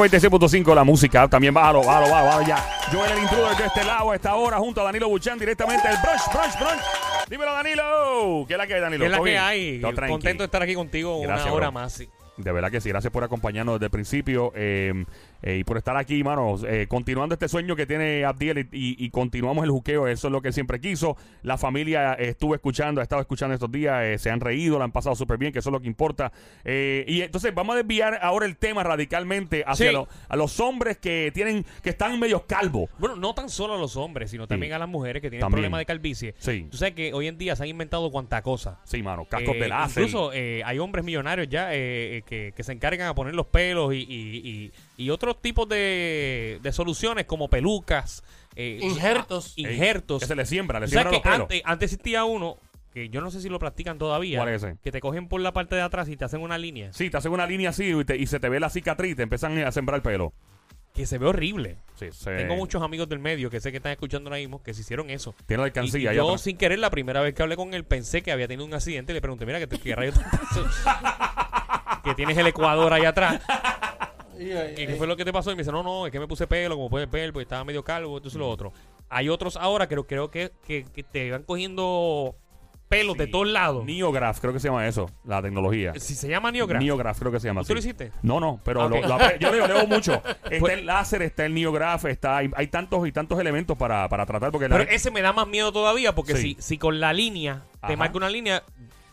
96.5 la música. También bájalo, bájalo, bájalo, bájalo ya. Joel el intruder de este lado a esta hora junto a Danilo Buchan directamente del brunch, brunch, brunch. Dímelo, Danilo. ¿Qué es la que hay, Danilo? ¿Qué es la ¿Todo que hay? Contento de estar aquí contigo Gracias, una hora bro. más. sí. De verdad que sí, gracias por acompañarnos desde el principio eh, eh, y por estar aquí, mano. eh, continuando este sueño que tiene Abdiel y, y- y continuamos el juqueo, eso es lo que siempre quiso. La familia estuvo escuchando, ha estado escuchando estos días, eh, se han reído, la han pasado súper bien, que eso es lo que importa. Y entonces vamos a desviar ahora el tema radicalmente hacia Sí. lo- a los hombres que tienen que están medio calvos. Bueno, no tan solo a los hombres, sino también a las mujeres que tienen También. problemas de calvicie. Sí. Tú sabes que hoy en día se han inventado cuanta cosa. Sí, mano, cascos de láser. Incluso hay hombres millonarios ya eh, que, que se encargan a poner los pelos y, y, y- y otros tipos de, de soluciones como pelucas, eh, Injertos. ah, injertos. Que se le siembra, le siembran los pelos. antes, antes existía uno que yo no sé si lo practican todavía. ¿Cuál es ese? Que te cogen por la parte de atrás y te hacen una línea Sí, te hacen una línea así y, te- y se te ve la cicatriz, te empiezan a sembrar pelo. que se ve horrible. Sí, se- Tengo muchos amigos del medio que sé que están escuchando ahora mismo que se hicieron eso. Tiene la alcancía y yo, atrás. sin querer, la primera vez que hablé con él, pensé que había tenido un accidente y le pregunté, mira, que, te- qué rayos te? que tienes el Ecuador ahí atrás. Y, eh, ¿Y qué fue lo que te pasó? Y me dice, no, no, es que me puse pelo, como puedes ver, porque estaba medio calvo, entonces lo otro. Hay otros ahora que creo que, que, que te van cogiendo pelos de todos lados. Neograph, creo que se llama eso, la tecnología. Si se llama Neograph. Neograph, creo que se llama ¿Tú así. lo hiciste? No, no, pero Ok. lo- lo yo leo, leo mucho. Está Pues- el láser, está el Neograph, está, hay, hay tantos y tantos elementos para, para tratar porque Pero ese me da más miedo todavía porque Sí. si, si con la línea te marca una línea,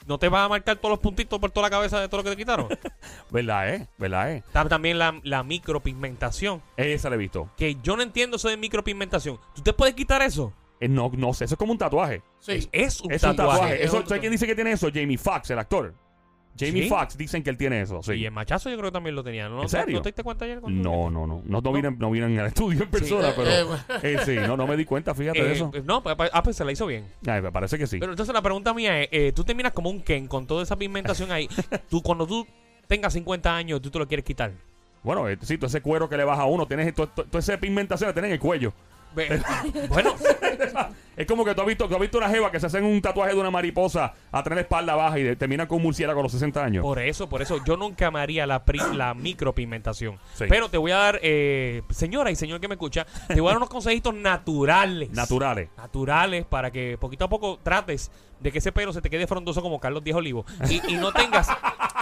no te vas a marcar todos los puntitos por toda la cabeza de todo lo que te quitaron. ¿Verdad, eh? ¿Verdad, eh? Está también la, la micropigmentación. Esa la he visto. Que yo no entiendo eso de micropigmentación. ¿Tú te puedes quitar eso? Eh, no, no sé, eso es como un tatuaje. sí. Es un Es un tatuaje. Eso, ¿Sabes quién dice que tiene eso? Jamie Foxx, el actor. Jamie ¿Sí? Foxx dicen que él tiene eso. Sí. Y el machazo yo creo que también lo tenía. ¿No, ¿En serio? ¿No te diste cuenta ayer? cuando- No, no, no. No, no, vine, no el estudio en persona, Eh, pero. eh, eh, sí, no, no me di cuenta, fíjate de Eh, eso. No, pues, ah, pues se la hizo bien. Ay, me parece que sí. Pero entonces la pregunta mía es, eh, tú terminas como un Ken con toda esa pigmentación ahí. tú cuando tú tengas 50 años, tú te lo quieres quitar. Bueno, sí, todo ese cuero que le baja a uno, tienes to- to- toda esa pigmentación la tienes en el cuello. Bueno, Es como que tú has visto, tú has visto una jeva que se hacen un tatuaje de una mariposa a tener la espalda baja y de- termina con un murciélago a los 60 años. por eso, por eso, yo nunca me haría la, pri- la micropigmentación. Sí. Pero te voy a dar, eh, señora y señor que me escucha, te voy a dar unos consejitos naturales. Naturales. naturales para que poquito a poco trates de que ese pelo se te quede frondoso como Carlos Díaz Olivo y, y no tengas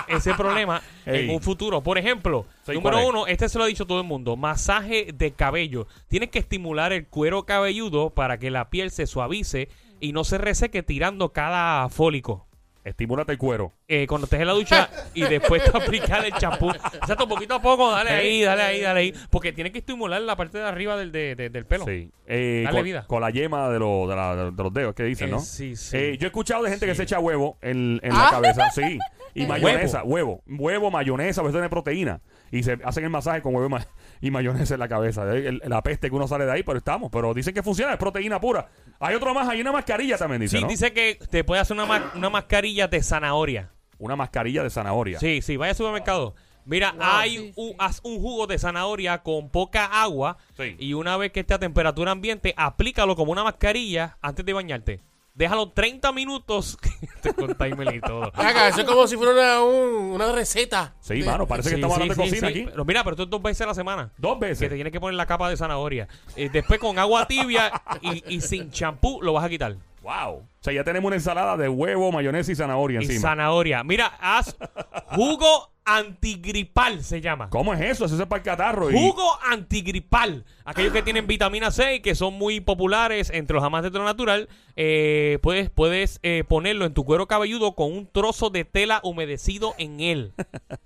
ese problema Ey. en un futuro. Por ejemplo, número uno, este se lo ha dicho todo el mundo, masaje de cabello. Tienes que estimular el cuero cabelludo para que la piel se suavice y no se reseque tirando cada fólico. Estimúlate el cuero. Eh, cuando estés en la ducha y después te aplicar el champú. Exacto, poquito a poco, dale ahí, dale ahí, dale ahí. Porque tienes que estimular la parte de arriba del, de- de- del pelo. Sí. Eh, Dale con, vida. con la yema de, lo- de, la- de los dedos, que dicen, Eh, ¿no? sí, sí. Eh, yo he escuchado de gente que Sí. se echa huevo en, en la Ah. cabeza, sí. Y mayonesa, huevo. Huevo, mayonesa, a veces tiene proteína. Y se hacen el masaje con huevo y ma- y mayonesa en la cabeza. El- la peste que uno sale de ahí, pero estamos. Pero dicen que funciona, es proteína pura. Hay otro más, hay una mascarilla también, dice, Sí, ¿no? dice que te puede hacer una, ma- una mascarilla de zanahoria. Una mascarilla de zanahoria. Sí, sí, vaya al supermercado. Mira, Wow, hay sí, un, sí. haz un jugo de zanahoria con poca agua Sí. y una vez que esté a temperatura ambiente, aplícalo como una mascarilla antes de bañarte. Déjalo 30 minutos te con timer y todo. Eso es como si fuera una, un- una receta. Sí, De- mano, parece que Sí, estamos sí, hablando de sí, cocina sí. aquí. Pero mira, pero esto es dos veces a la semana. Dos Que veces. te tienes que poner la capa de zanahoria. Eh, después con agua tibia y, y sin champú lo vas a quitar. Wow. O sea, ya tenemos una ensalada de huevo, mayonesa y zanahoria Y encima. zanahoria. Mira, haz jugo antigripal se llama. ¿Cómo es eso? Eso es para el catarro. y- Jugo antigripal. Aquellos que tienen vitamina C y que son muy populares entre los amantes de lo natural, eh, puedes, puedes eh, ponerlo en tu cuero cabelludo con un trozo de tela humedecido en él.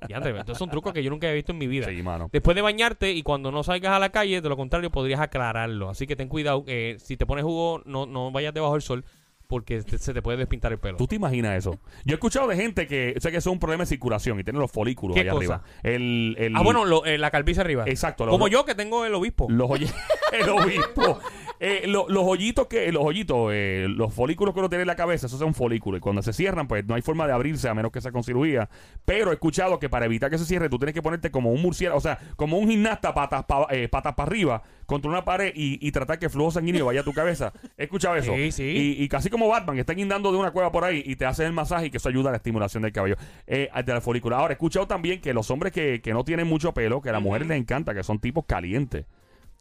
Y André, estos son trucos que yo nunca he visto en mi vida. Sí, mano. Después de bañarte y cuando no salgas a la calle, de lo contrario, podrías aclararlo. Así que ten cuidado. eh, si te pones jugo, no, no vayas debajo del sol porque te- se te puede despintar el pelo. ¿Tú te imaginas eso? Yo he escuchado de gente que, sé que eso es un problema de circulación y tiene los folículos ¿Qué allá cosa? arriba. El, el- Ah, bueno, lo- eh, la calvicie arriba. Exacto, lo- Como lo- yo que tengo el obispo. Los oye, el obispo. Eh, lo- los hoyitos que, los hoyitos, eh, los folículos que uno tiene en la cabeza, eso es un folículo. Y cuando se cierran, pues no hay forma de abrirse a menos que sea con cirugía. Pero he escuchado que para evitar que se cierre, tú tienes que ponerte como un murciélago, o sea, como un gimnasta patas para patas para arriba contra una pared y, y tratar que el flujo sanguíneo vaya a tu cabeza. He escuchado eso. Sí, sí. Y, y casi como Batman, están guindando de una cueva por ahí y te hacen el masaje y que eso ayuda a la estimulación del cabello, eh, de la folícula. Ahora, he escuchado también que los hombres que, que no tienen mucho pelo, que a las mujeres les encanta, que son tipos calientes.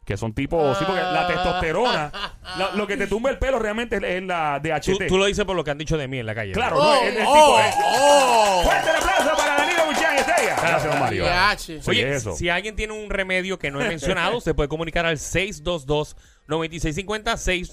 Que son tipos, sí, porque la testosterona, la- lo que te tumba el pelo realmente es, es la Tú, DHT. tú lo dices por lo que han dicho de mí en la calle. Claro, Oh, no, es el tipo oh, de- oh. ¡Fuerte el aplauso para Danilo Buchan Estrella! Gracias, don Mario. Sí. Oye, eso. si alguien tiene un remedio que no he mencionado, se puede comunicar al 622-9650,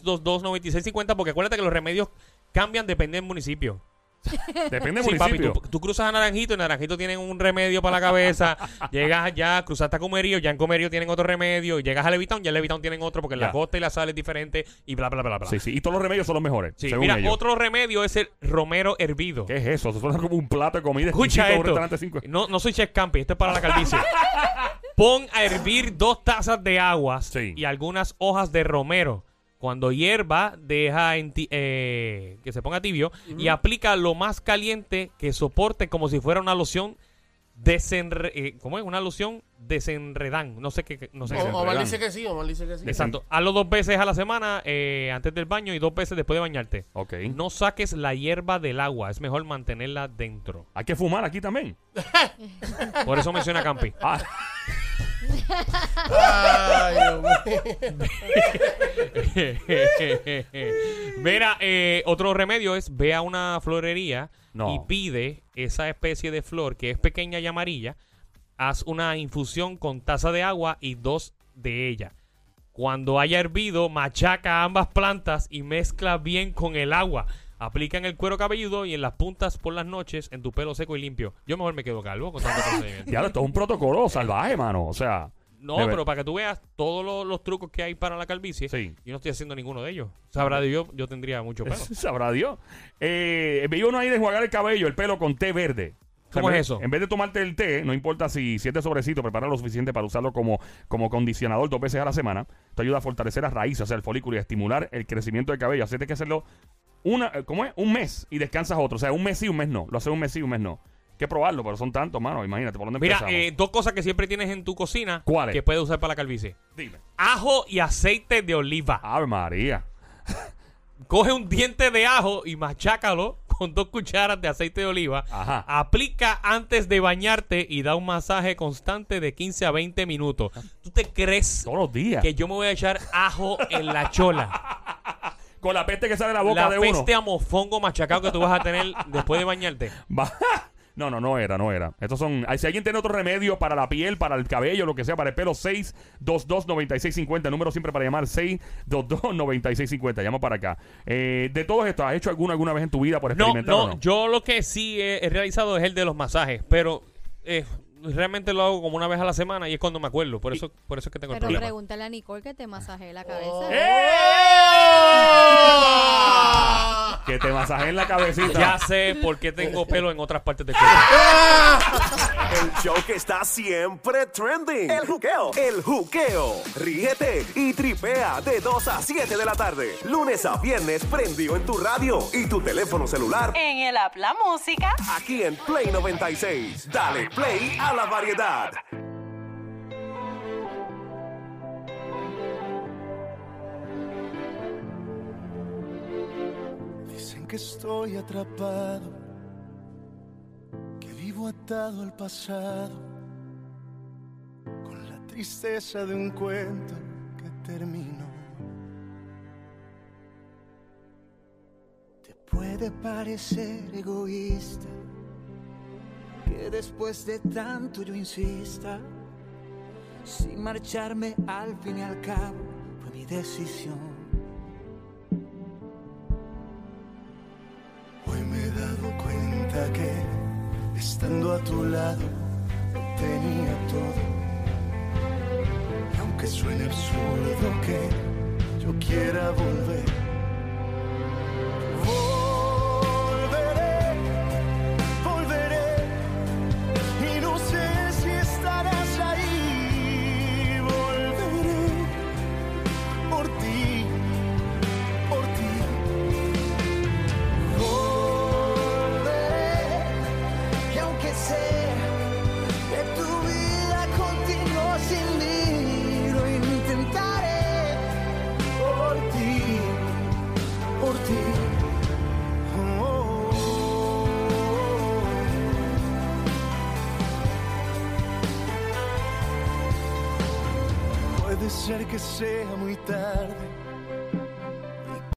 622-9650, porque acuérdate que los remedios cambian dependiendo del municipio. Depende del Sí, papi, municipio. tú, tú cruzas a Naranjito y Naranjito tienen un remedio para la cabeza. llegas allá, cruzaste a Comerío, ya en Comerío tienen otro remedio. Llegas a Levitown, ya en Levitown tienen otro porque la costa y la sal es diferente y bla, bla, bla, bla. Sí, sí. Y todos los remedios son los mejores, Sí, según mira, ellos. otro remedio es el romero hervido. ¿Qué es eso? Eso suena como un plato de comida Escucha un esto. cinco. No, no soy chef Campi, esto es para la calvicie. Pon a hervir dos tazas de agua Sí. y algunas hojas de romero. Cuando hierva, deja en ti- eh, que se ponga tibio y aplica lo más caliente que soporte como si fuera una loción desenre eh, ¿Cómo es? Una loción desenredan. No sé qué. No sé qué. O- Omar dice que sí, Omar dice que sí. Exacto. Hazlo dos veces a la semana eh, antes del baño y dos veces después de bañarte. Ok. No saques la hierba del agua. Es mejor mantenerla dentro. Hay que fumar aquí también. Por eso menciona Campi. Ah, Ay. Mira, eh, otro remedio es ve a una florería No. y pide esa especie de flor que es pequeña y amarilla. Haz una infusión con taza de agua y dos de ella. Cuando haya hervido, machaca ambas plantas y mezcla bien con el agua. Aplica en el cuero cabelludo y en las puntas por las noches en tu pelo seco y limpio. Yo mejor me quedo calvo con tanto procedimiento. diablo, esto es un protocolo salvaje, mano. O sea. No, pero para que tú veas todos los, los trucos que hay para la calvicie, Sí. yo no estoy haciendo ninguno de ellos. Sabrá Dios, yo tendría mucho pelo. Sabrá Dios. Eh, uno ahí de enjuagar el cabello, el pelo con té verde. ¿Cómo es eso? En vez de tomarte el té, no importa si siete sobrecito, prepara lo suficiente para usarlo como, como condicionador dos veces a la semana. Te ayuda a fortalecer las raíces, o sea, el folículo y a estimular el crecimiento del cabello. Así que tienes que hacerlo una, ¿cómo es? Un mes y descansas otro. O sea, un mes sí, un mes no. Lo haces un mes sí, un mes no. Que probarlo, pero son tantos, mano. Imagínate, ¿por dónde Mira, empezamos? eh, dos cosas que siempre tienes en tu cocina ¿Cuáles? que puedes usar para la calvicie. Dime. Ajo y aceite de oliva. Ave María. Coge un diente de ajo y machácalo con dos cucharas de aceite de oliva. Ajá. Aplica antes de bañarte y da un masaje constante de 15 a 20 minutos. ¿Tú te crees Todos los días. que yo me voy a echar ajo en la chola? Con la peste que sale de la boca la de uno. peste a mofongo machacado que tú vas a tener después de bañarte. Va- No, no, no era, no era. Estos son. Si alguien tiene otro remedio para la piel, para el cabello, lo que sea, para el pelo, 622-9650. El número siempre para llamar 622-9650. Llama para acá. Eh, de todo esto, ¿has hecho alguna alguna vez en tu vida por No, experimentar o no, no? yo lo que sí he, he realizado es el de los masajes, pero eh, realmente lo hago como una vez a la semana y es cuando me acuerdo. Por eso, por eso es que tengo el Pero pregúntale a Nicole que te masajee la cabeza. Oh. ¡Eh! Que te masajeen la cabecita. Ya sé por qué tengo pelo en otras partes del cuerpo. El show que está siempre trending. El juqueo. El juqueo. Ríete y tripea de 2 a 7 de la tarde. Lunes a viernes prendido en tu radio y tu teléfono celular. En el app La Música. Aquí en Play 96. Dale play a la variedad. Que estoy atrapado, que vivo atado al pasado, con la tristeza de un cuento que terminó. Te puede parecer egoísta que después de tanto yo insista, sin marcharme al fin y al cabo fue mi decisión. Estando a tu lado lo tenía todo. Aunque suene absurdo que yo quiera volver, Que sea muy tarde